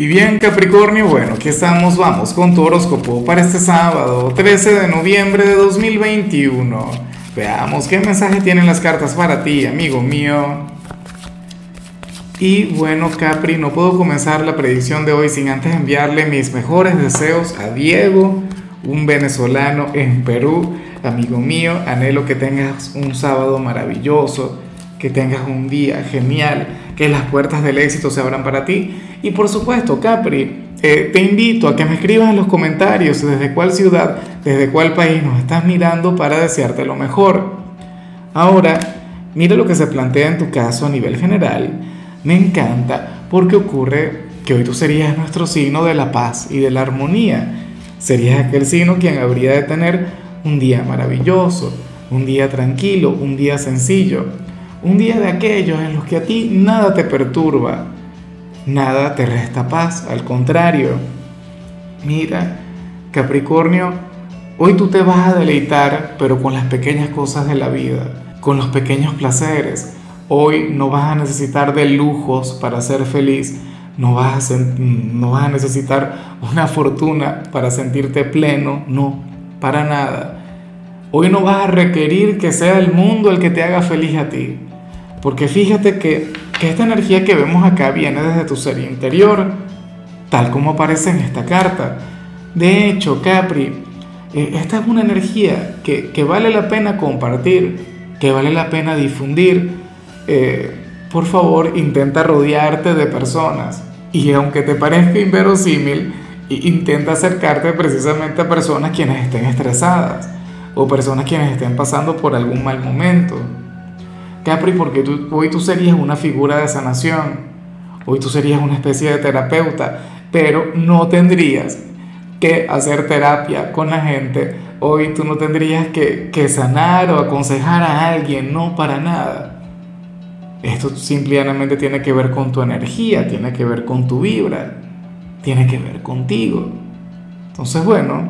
Y bien Capricornio, bueno, aquí estamos, vamos con tu horóscopo para este sábado, 13 de noviembre de 2021. Veamos qué mensaje tienen las cartas para ti, amigo mío. Y bueno, Capri, no puedo comenzar la predicción de hoy sin antes enviarle mis mejores deseos a Diego, un venezolano en Perú. Amigo mío, anhelo que tengas un sábado maravilloso, que tengas un día genial, que las puertas del éxito se abran para ti. Y por supuesto, Capri, eh, te invito a que me escribas en los comentarios desde cuál ciudad, desde cuál país nos estás mirando para desearte lo mejor. Ahora, mira lo que se plantea en tu caso a nivel general. Me encanta porque ocurre que hoy tú serías nuestro signo de la paz y de la armonía. Serías aquel signo quien habría de tener un día maravilloso, un día tranquilo, un día sencillo, un día de aquellos en los que a ti nada te perturba, nada te resta paz, al contrario. Mira, Capricornio, hoy tú te vas a deleitar, pero con las pequeñas cosas de la vida, con los pequeños placeres. Hoy no vas a necesitar de lujos para ser feliz, no vas, a, no vas a necesitar una fortuna para sentirte pleno, no, para nada. Hoy no vas a requerir que sea el mundo el que te haga feliz a ti. Porque fíjate que, esta energía que vemos acá viene desde tu ser interior, tal como aparece en esta carta. De hecho, Capri, eh, esta es una energía que, vale la pena compartir, que vale la pena difundir. Eh, por favor, intenta rodearte de personas. Y aunque te parezca inverosímil, intenta acercarte precisamente a personas quienes estén estresadas o personas quienes estén pasando por algún mal momento. Capri, porque hoy tú serías una figura de sanación, hoy tú serías una especie de terapeuta, pero no tendrías que hacer terapia con la gente, hoy tú no tendrías que, que sanar o aconsejar a alguien, no para nada. Esto simplemente tiene que ver con tu energía, tiene que ver con tu vibra, tiene que ver contigo. Entonces, bueno,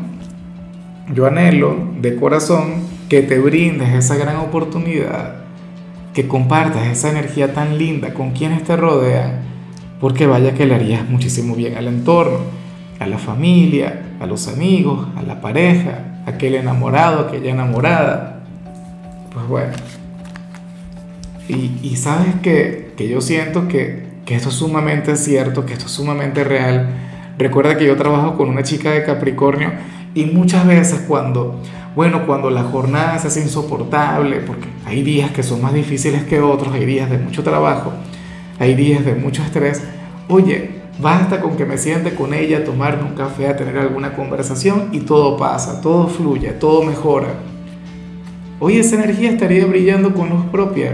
yo anhelo de corazón que te brindes esa gran oportunidad que compartas esa energía tan linda con quienes te rodean, porque vaya que le harías muchísimo bien al entorno, a la familia, a los amigos, a la pareja, a aquel enamorado, aquella enamorada. Pues bueno. Y, sabes que, que, yo siento que, que esto es sumamente cierto, que esto es sumamente real. Recuerda que yo trabajo con una chica de Capricornio y muchas veces cuando bueno, cuando la jornada se hace insoportable, porque hay días que son más difíciles que otros, hay días de mucho trabajo, hay días de mucho estrés, oye, basta con que me siente con ella a tomarme un café, a tener alguna conversación y todo pasa, todo fluye, todo mejora. Hoy esa energía estaría brillando con luz propia.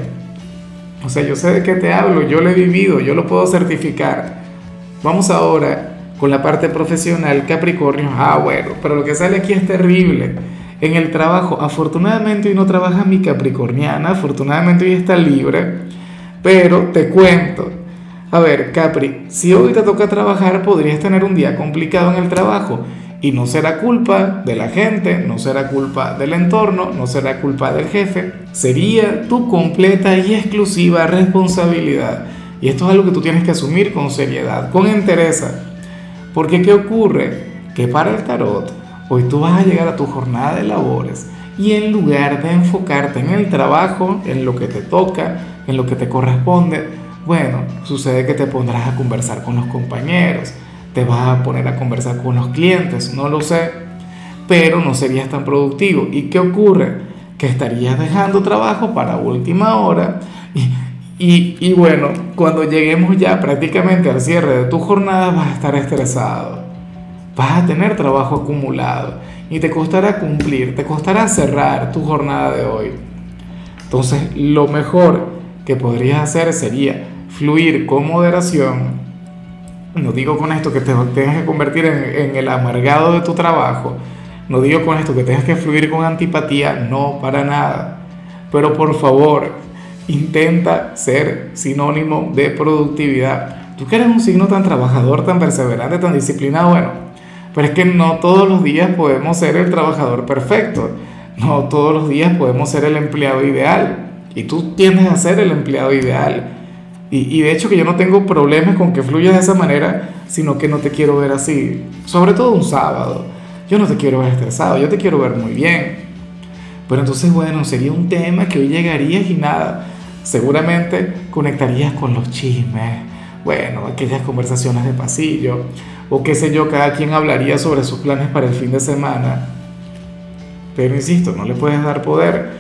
O sea, yo sé de qué te hablo, yo lo he vivido, yo lo puedo certificar. Vamos ahora con la parte profesional, Capricornio. Ah, bueno, pero lo que sale aquí es terrible en el trabajo. Afortunadamente hoy no trabaja mi capricorniana, afortunadamente hoy está libre, pero te cuento. A ver, Capri, si hoy te toca trabajar, podrías tener un día complicado en el trabajo. Y no será culpa de la gente, no será culpa del entorno, no será culpa del jefe. Sería tu completa y exclusiva responsabilidad. Y esto es algo que tú tienes que asumir con seriedad, con entereza. Porque ¿qué ocurre? Que para el tarot, Hoy tú vas a llegar a tu jornada de labores y en lugar de enfocarte en el trabajo, en lo que te toca, en lo que te corresponde, bueno, sucede que te pondrás a conversar con los compañeros, te vas a poner a conversar con los clientes, no lo sé, pero no serías tan productivo. ¿Y qué ocurre? Que estarías dejando trabajo para última hora y, y bueno, cuando lleguemos ya prácticamente al cierre de tu jornada vas a estar estresado vas a tener trabajo acumulado y te costará cumplir, te costará cerrar tu jornada de hoy. Entonces, lo mejor que podrías hacer sería fluir con moderación. No digo con esto que te tengas que convertir en, en el amargado de tu trabajo. No digo con esto que tengas que fluir con antipatía, no, para nada. Pero por favor, intenta ser sinónimo de productividad. Tú que eres un signo tan trabajador, tan perseverante, tan disciplinado, bueno, pero es que no todos los días podemos ser el trabajador perfecto, no todos los días podemos ser el empleado ideal. Y tú tienes a ser el empleado ideal. Y, y de hecho que yo no tengo problemas con que fluyas de esa manera, sino que no te quiero ver así, sobre todo un sábado. Yo no te quiero ver estresado, yo te quiero ver muy bien. Pero entonces, bueno, sería un tema que hoy llegarías y nada, seguramente conectarías con los chismes, bueno, aquellas conversaciones de pasillo, o qué sé yo, cada quien hablaría sobre sus planes para el fin de semana. Pero insisto, no le puedes dar poder.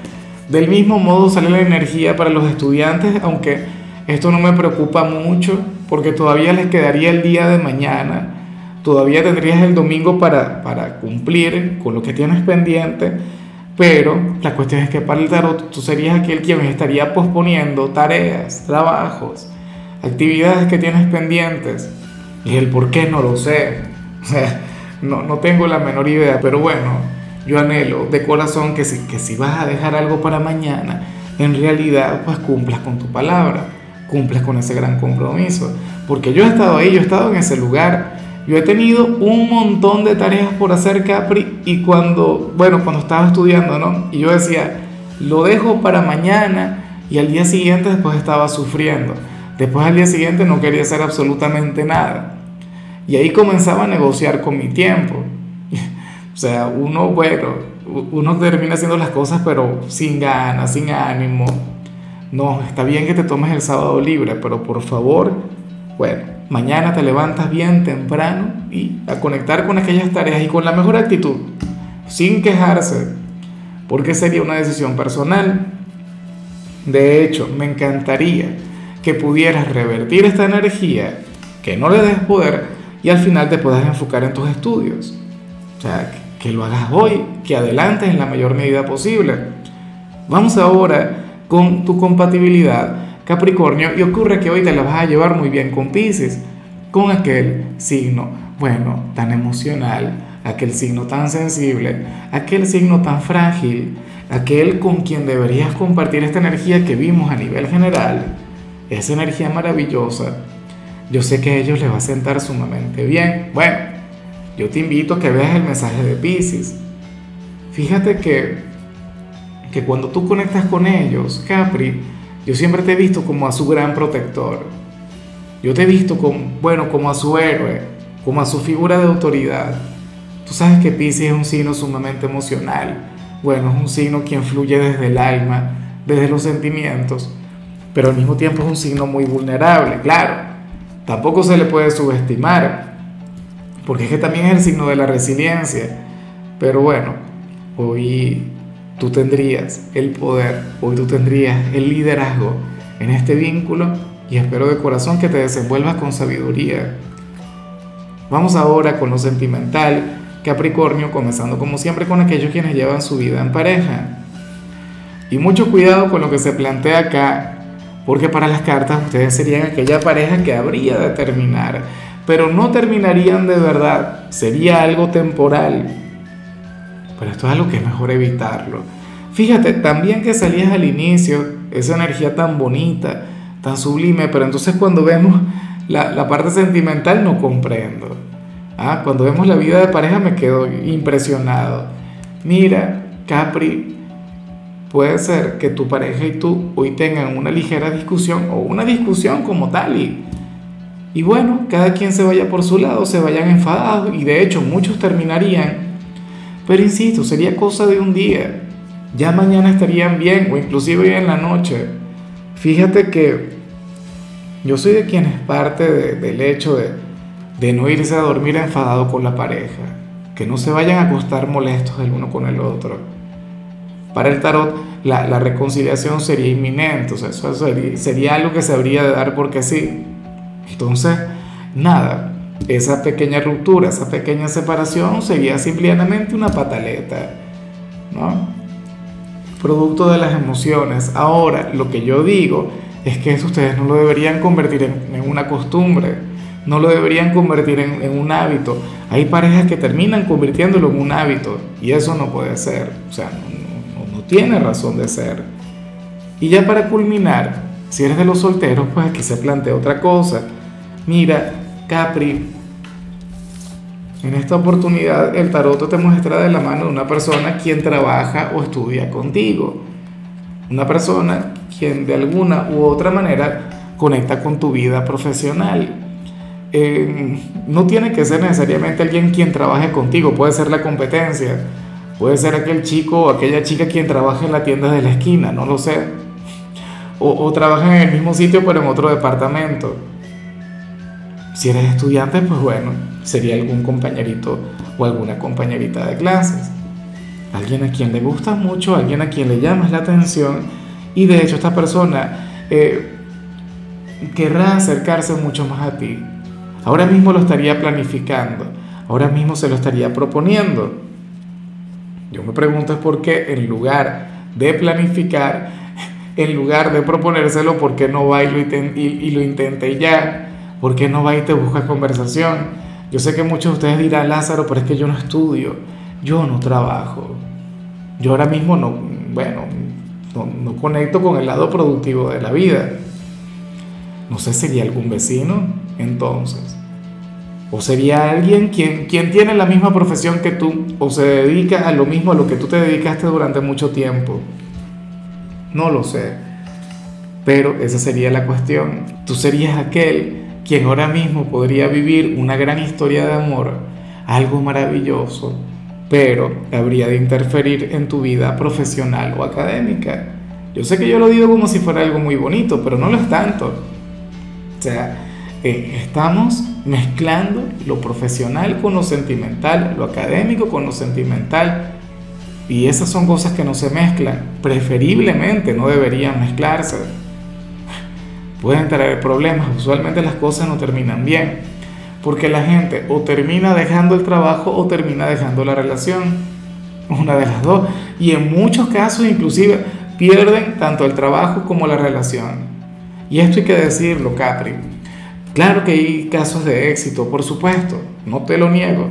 Del mismo modo sale la energía para los estudiantes, aunque esto no me preocupa mucho, porque todavía les quedaría el día de mañana, todavía tendrías el domingo para, para cumplir con lo que tienes pendiente, pero la cuestión es que para el tarot tú serías aquel quien estaría posponiendo tareas, trabajos, actividades que tienes pendientes. Y el por qué no lo sé. O sea, no, no tengo la menor idea, pero bueno, yo anhelo de corazón que si, que si vas a dejar algo para mañana, en realidad pues cumplas con tu palabra, cumples con ese gran compromiso. Porque yo he estado ahí, yo he estado en ese lugar, yo he tenido un montón de tareas por hacer, Capri, y cuando, bueno, cuando estaba estudiando, ¿no? Y yo decía, lo dejo para mañana, y al día siguiente después estaba sufriendo. Después al día siguiente no quería hacer absolutamente nada. Y ahí comenzaba a negociar con mi tiempo. o sea, uno, bueno, uno termina haciendo las cosas pero sin ganas, sin ánimo. No, está bien que te tomes el sábado libre, pero por favor, bueno, mañana te levantas bien temprano y a conectar con aquellas tareas y con la mejor actitud, sin quejarse, porque sería una decisión personal. De hecho, me encantaría que pudieras revertir esta energía, que no le des poder y al final te puedas enfocar en tus estudios. O sea, que, lo hagas hoy, que adelantes en la mayor medida posible. Vamos ahora con tu compatibilidad, Capricornio, y ocurre que hoy te la vas a llevar muy bien con Pisces, con aquel signo, bueno, tan emocional, aquel signo tan sensible, aquel signo tan frágil, aquel con quien deberías compartir esta energía que vimos a nivel general esa energía maravillosa, yo sé que a ellos les va a sentar sumamente bien. Bueno, yo te invito a que veas el mensaje de Pisces. Fíjate que, que cuando tú conectas con ellos, Capri, yo siempre te he visto como a su gran protector. Yo te he visto como, bueno, como a su héroe, como a su figura de autoridad. Tú sabes que Pisces es un signo sumamente emocional. Bueno, es un signo quien fluye desde el alma, desde los sentimientos pero al mismo tiempo es un signo muy vulnerable, claro. Tampoco se le puede subestimar, porque es que también es el signo de la resiliencia. Pero bueno, hoy tú tendrías el poder, hoy tú tendrías el liderazgo en este vínculo y espero de corazón que te desenvuelvas con sabiduría. Vamos ahora con lo sentimental, Capricornio, comenzando como siempre con aquellos quienes llevan su vida en pareja. Y mucho cuidado con lo que se plantea acá, porque para las cartas ustedes serían aquella pareja que habría de terminar, pero no terminarían de verdad, sería algo temporal. Pero esto es algo que es mejor evitarlo. Fíjate, también que salías al inicio, esa energía tan bonita, tan sublime, pero entonces cuando vemos la, parte sentimental no comprendo. Ah, cuando vemos la vida de pareja me quedo impresionado. Mira, Capri, puede ser que tu pareja y tú hoy tengan una ligera discusión o una discusión como tal y, y bueno, cada quien se vaya por su lado, se vayan enfadados y de hecho muchos terminarían. Pero insisto, sería cosa de un día. Ya mañana estarían bien o inclusive en la noche. Fíjate que yo soy de quienes parte del hecho de, de no irse a dormir enfadado con la pareja. Que no se vayan a acostar molestos el uno con el otro para el tarot la, reconciliación sería inminente, o sea, eso sería, algo que se habría de dar porque sí. Entonces, nada, esa pequeña ruptura, esa pequeña separación sería simplemente una pataleta, ¿no? Producto de las emociones. Ahora, lo que yo digo es que eso ustedes no lo deberían convertir en, una costumbre, no lo deberían convertir en, un hábito. Hay parejas que terminan convirtiéndolo en un hábito y eso no puede ser. O sea, tiene razón de ser. Y ya para culminar, si eres de los solteros, pues aquí se plantea otra cosa. Mira, Capri, en esta oportunidad el tarot te muestra de la mano de una persona quien trabaja o estudia contigo. Una persona quien de alguna u otra manera conecta con tu vida profesional. eh, no tiene que ser necesariamente alguien quien trabaje contigo, puede ser la competencia, puede ser aquel chico o aquella chica quien trabaja en la tienda de la esquina, no lo sé, o, o trabaja en el mismo sitio pero en otro departamento. Si eres estudiante, pues bueno, sería algún compañerito o alguna compañerita de clases. Alguien a quien le gusta mucho, alguien a quien le llamas la atención y de hecho esta persona eh, querrá acercarse mucho más a ti. Ahora mismo lo estaría planificando, ahora mismo se lo estaría proponiendo. Yo me pregunto es por qué en lugar de planificar, en lugar de proponérselo, ¿por qué no va y lo, y, y lo intenta y ya? ¿Por qué no va y te busca conversación? Yo sé que muchos de ustedes dirán, Lázaro, pero es que yo no estudio, yo no trabajo. Yo ahora mismo no, bueno, no, conecto con el lado productivo de la vida. No sé, sería algún vecino entonces. O sería alguien quien, tiene la misma profesión que tú o se dedica a lo mismo a lo que tú te dedicaste durante mucho tiempo. No lo sé. Pero esa sería la cuestión. Tú serías aquel quien ahora mismo podría vivir una gran historia de amor, algo maravilloso, pero habría de interferir en tu vida profesional o académica. Yo sé que yo lo digo como si fuera algo muy bonito, pero no lo es tanto. O sea, eh, estamos mezclando lo profesional con lo sentimental, lo académico con lo sentimental. Y esas son cosas que no se mezclan. Preferiblemente no deberían mezclarse pueden traer problemas. Usualmente las cosas no terminan bien, porque la gente o termina dejando el trabajo o termina dejando la relación, una de las dos. Y en muchos casos inclusive pierden tanto el trabajo como la relación. Y esto hay que decirlo, Capri. Claro que hay casos de éxito, por supuesto, no te lo niego,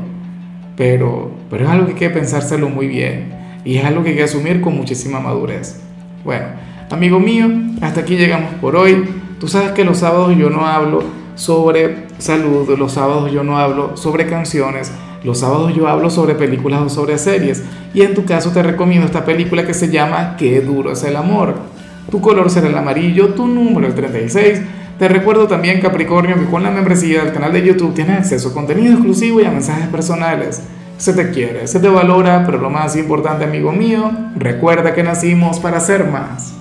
pero, pero es algo que hay que pensárselo muy bien y es algo que hay que asumir con muchísima madurez. Bueno, amigo mío, hasta aquí llegamos por hoy. Tú sabes que los sábados yo no hablo sobre salud, los sábados yo no hablo sobre canciones, los sábados yo hablo sobre películas o sobre series. Y en tu caso te recomiendo esta película que se llama Qué duro es el amor. Tu color será el amarillo, tu número el 36. Te recuerdo también, Capricornio, que con la membresía del canal de YouTube tienes acceso a contenido exclusivo y a mensajes personales. Se te quiere, se te valora, pero lo más importante, amigo mío, recuerda que nacimos para ser más.